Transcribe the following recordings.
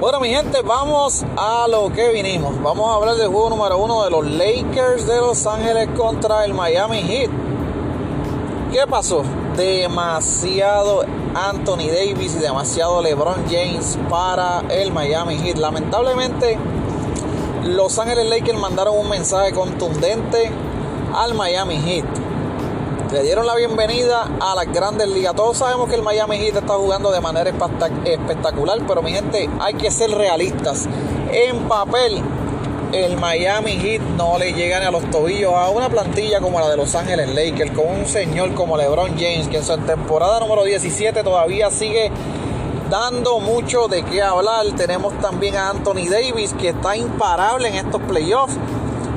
Bueno, mi gente, vamos a lo que vinimos. Vamos a hablar del juego número uno de los Lakers de Los Ángeles contra el Miami Heat. ¿Qué pasó? Demasiado Anthony Davis y demasiado LeBron James para el Miami Heat. Lamentablemente, Los Ángeles Lakers mandaron un mensaje contundente al Miami Heat le dieron la bienvenida a las grandes ligas. Todos sabemos que el Miami Heat está jugando de manera espectacular, pero mi gente, hay que ser realistas. En papel, el Miami Heat no le llegan a los tobillos a una plantilla como la de Los Ángeles Lakers, con un señor como LeBron James, que en su temporada número 17 todavía sigue dando mucho de qué hablar. Tenemos también a Anthony Davis, que está imparable en estos playoffs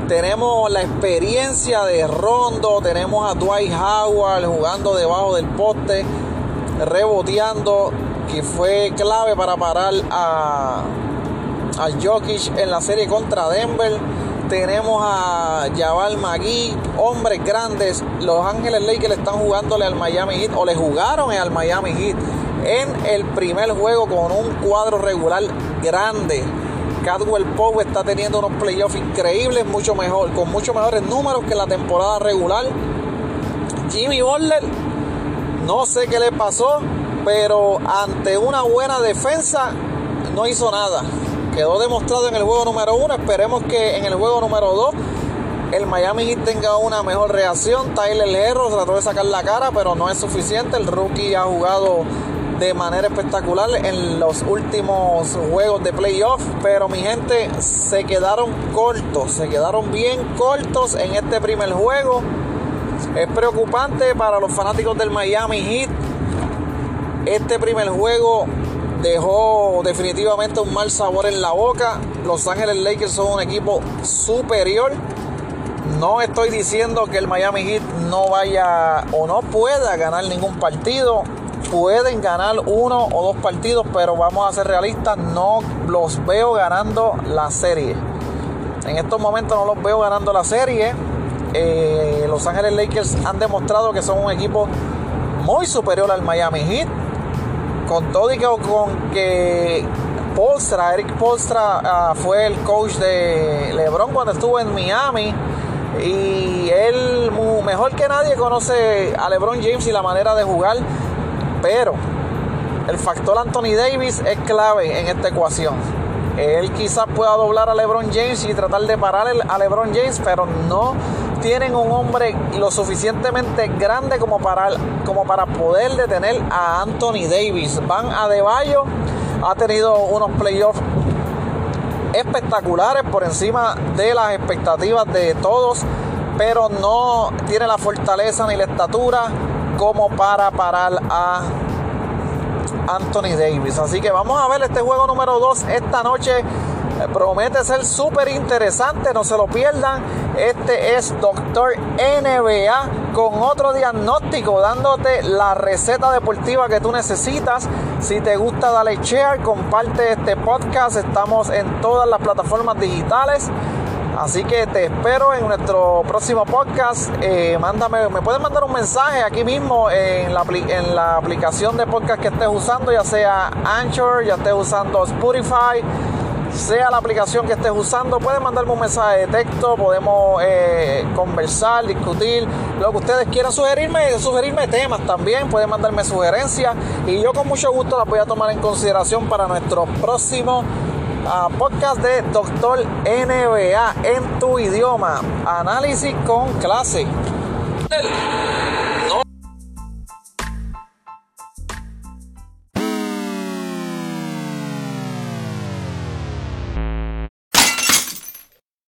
tenemos la experiencia de Rondo, tenemos a Dwight Howard jugando debajo del poste, reboteando, que fue clave para parar a, a Jokic en la serie contra Denver. Tenemos a Jabal Magui, hombres grandes. Los Ángeles Lakers están jugándole al Miami Heat o le jugaron al Miami Heat en el primer juego con un cuadro regular grande Cadwell Powe está teniendo unos playoffs increíbles, mucho mejor, con mucho mejores números que la temporada regular. Jimmy Butler, no sé qué le pasó, pero ante una buena defensa no hizo nada. Quedó demostrado en el juego número uno. Esperemos que en el juego número dos el Miami Heat tenga una mejor reacción. Tyler Herro trató de sacar la cara, pero no es suficiente. El rookie ha jugado de manera espectacular en los últimos juegos de playoff, pero mi gente se quedaron cortos, se quedaron bien cortos en este primer juego. Es preocupante para los fanáticos del Miami Heat. Este primer juego dejó definitivamente un mal sabor en la boca. Los Ángeles Lakers son un equipo superior. No estoy diciendo que el Miami Heat no vaya o no pueda ganar ningún partido pueden ganar uno o dos partidos, pero vamos a ser realistas, no los veo ganando la serie. En estos momentos no los veo ganando la serie. Eh, los Ángeles Lakers han demostrado que son un equipo muy superior al Miami Heat. Con todo y que, con que Polstra, Eric Polstra ah, fue el coach de LeBron cuando estuvo en Miami. Y él mejor que nadie conoce a LeBron James y la manera de jugar pero el factor Anthony Davis es clave en esta ecuación. Él quizás pueda doblar a LeBron James y tratar de parar a LeBron James, pero no tienen un hombre lo suficientemente grande como para, como para poder detener a Anthony Davis. Van a Deballo, ha tenido unos playoffs espectaculares por encima de las expectativas de todos, pero no tiene la fortaleza ni la estatura como para parar a Anthony Davis. Así que vamos a ver este juego número 2 esta noche. Eh, promete ser súper interesante, no se lo pierdan. Este es Doctor NBA con otro diagnóstico, dándote la receta deportiva que tú necesitas. Si te gusta, dale share, comparte este podcast. Estamos en todas las plataformas digitales. Así que te espero en nuestro próximo podcast. Eh, mándame, me puedes mandar un mensaje aquí mismo en la, en la aplicación de podcast que estés usando, ya sea Anchor, ya estés usando Spotify, sea la aplicación que estés usando. Puedes mandarme un mensaje de texto, podemos eh, conversar, discutir, lo que ustedes quieran sugerirme, sugerirme temas también. Pueden mandarme sugerencias y yo con mucho gusto las voy a tomar en consideración para nuestro próximo podcast de Doctor NBA en tu idioma. Análisis con clase.